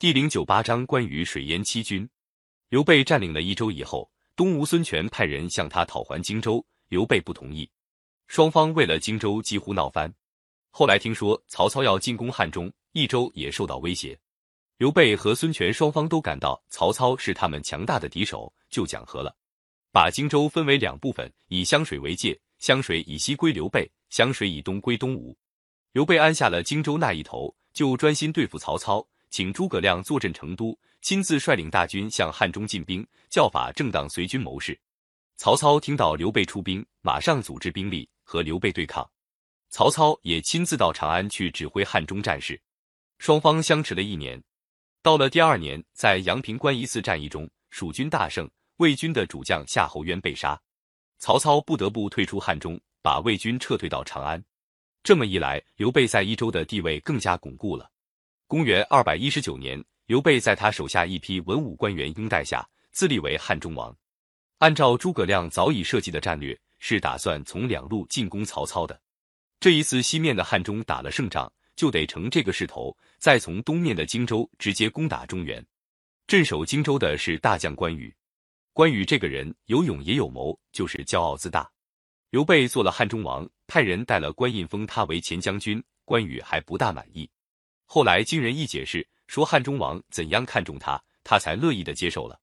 第零九八章关于水淹七军。刘备占领了益州以后，东吴孙权派人向他讨还荆州，刘备不同意。双方为了荆州几乎闹翻。后来听说曹操要进攻汉中，益州也受到威胁。刘备和孙权双方都感到曹操是他们强大的敌手，就讲和了，把荆州分为两部分，以湘水为界，湘水以西归刘备，湘水以东归东吴。刘备安下了荆州那一头，就专心对付曹操。请诸葛亮坐镇成都，亲自率领大军向汉中进兵，教法正当随军谋士。曹操听到刘备出兵，马上组织兵力和刘备对抗。曹操也亲自到长安去指挥汉中战事。双方相持了一年，到了第二年，在阳平关一次战役中，蜀军大胜，魏军的主将夏侯渊被杀，曹操不得不退出汉中，把魏军撤退到长安。这么一来，刘备在益州的地位更加巩固了。公元二百一十九年，刘备在他手下一批文武官员拥戴下，自立为汉中王。按照诸葛亮早已设计的战略，是打算从两路进攻曹操的。这一次西面的汉中打了胜仗，就得乘这个势头，再从东面的荆州直接攻打中原。镇守荆州的是大将关羽。关羽这个人有勇也有谋，就是骄傲自大。刘备做了汉中王，派人带了官印封他为前将军，关羽还不大满意。后来经人一解释，说汉中王怎样看重他，他才乐意的接受了。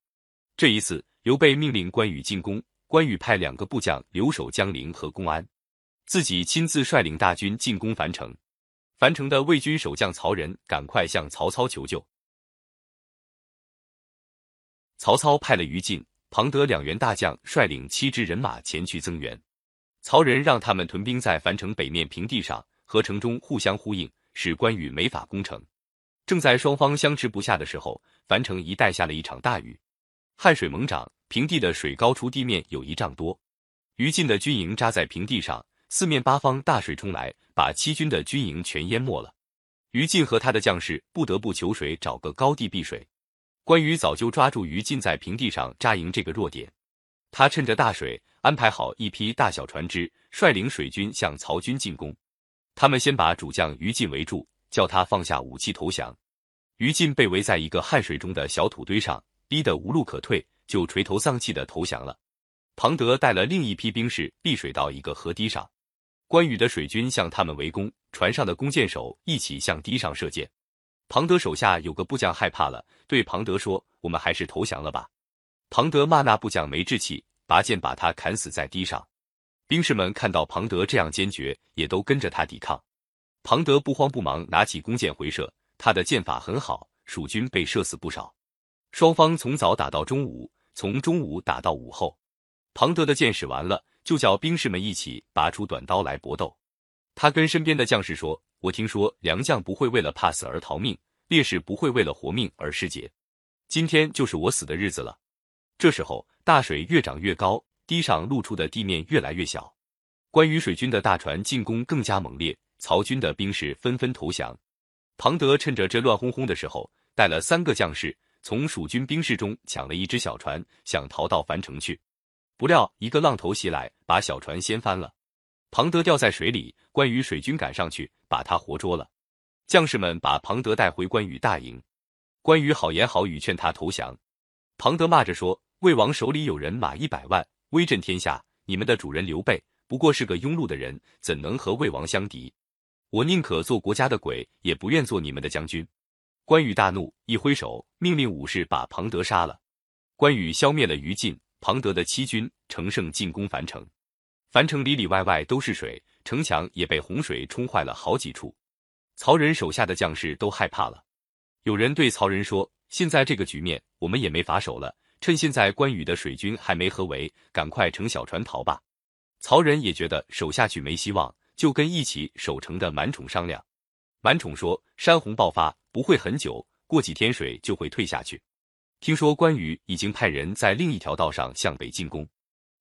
这一次，刘备命令关羽进攻，关羽派两个部将留守江陵和公安，自己亲自率领大军进攻樊城。樊城的魏军守将曹仁赶快向曹操求救。曹操派了于禁、庞德两员大将率领七支人马前去增援。曹仁让他们屯兵在樊城北面平地上，和城中互相呼应。使关羽没法攻城。正在双方相持不下的时候，樊城一带下了一场大雨，汉水猛涨，平地的水高出地面有一丈多。于禁的军营扎在平地上，四面八方大水冲来，把七军的军营全淹没了。于禁和他的将士不得不求水，找个高地避水。关羽早就抓住于禁在平地上扎营这个弱点，他趁着大水，安排好一批大小船只，率领水军向曹军进攻。他们先把主将于禁围住，叫他放下武器投降。于禁被围在一个汗水中的小土堆上，逼得无路可退，就垂头丧气的投降了。庞德带了另一批兵士避水到一个河堤上，关羽的水军向他们围攻，船上的弓箭手一起向堤上射箭。庞德手下有个部将害怕了，对庞德说：“我们还是投降了吧。”庞德骂那部将没志气，拔剑把他砍死在堤上。兵士们看到庞德这样坚决，也都跟着他抵抗。庞德不慌不忙，拿起弓箭回射，他的箭法很好，蜀军被射死不少。双方从早打到中午，从中午打到午后。庞德的箭使完了，就叫兵士们一起拔出短刀来搏斗。他跟身边的将士说：“我听说良将不会为了怕死而逃命，烈士不会为了活命而失节。今天就是我死的日子了。”这时候，大水越涨越高。堤上露出的地面越来越小，关羽水军的大船进攻更加猛烈，曹军的兵士纷纷投降。庞德趁着这乱哄哄的时候，带了三个将士从蜀军兵士中抢了一只小船，想逃到樊城去。不料一个浪头袭来，把小船掀翻了，庞德掉在水里。关羽水军赶上去，把他活捉了。将士们把庞德带回关羽大营，关羽好言好语劝他投降，庞德骂着说：“魏王手里有人马一百万。”威震天下，你们的主人刘备不过是个庸碌的人，怎能和魏王相敌？我宁可做国家的鬼，也不愿做你们的将军。关羽大怒，一挥手，命令武士把庞德杀了。关羽消灭了于禁、庞德的七军，乘胜进攻樊城。樊城里里外外都是水，城墙也被洪水冲坏了好几处。曹仁手下的将士都害怕了。有人对曹仁说：“现在这个局面，我们也没法守了。”趁现在关羽的水军还没合围，赶快乘小船逃吧。曹仁也觉得守下去没希望，就跟一起守城的满宠商量。满宠说：“山洪爆发不会很久，过几天水就会退下去。听说关羽已经派人在另一条道上向北进攻，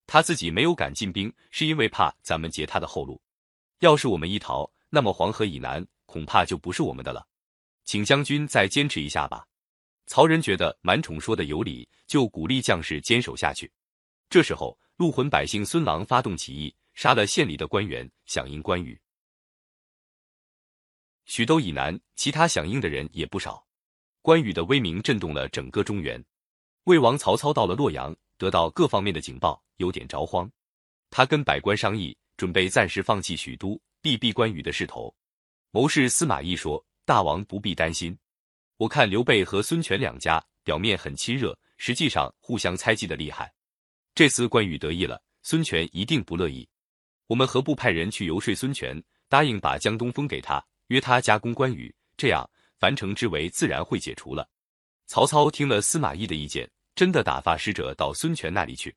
他自己没有敢进兵，是因为怕咱们截他的后路。要是我们一逃，那么黄河以南恐怕就不是我们的了。请将军再坚持一下吧。”曹仁觉得满宠说的有理，就鼓励将士坚守下去。这时候，陆浑百姓孙郎发动起义，杀了县里的官员，响应关羽。许都以南，其他响应的人也不少。关羽的威名震动了整个中原。魏王曹操到了洛阳，得到各方面的警报，有点着慌。他跟百官商议，准备暂时放弃许都，避避关羽的势头。谋士司马懿说：“大王不必担心，我看刘备和孙权两家表面很亲热，实际上互相猜忌的厉害。这次关羽得意了，孙权一定不乐意。我们何不派人去游说孙权，答应把江东封给他，约他加攻关羽，这样樊城之围自然会解除了。”曹操听了司马懿的意见，真的打发使者到孙权那里去。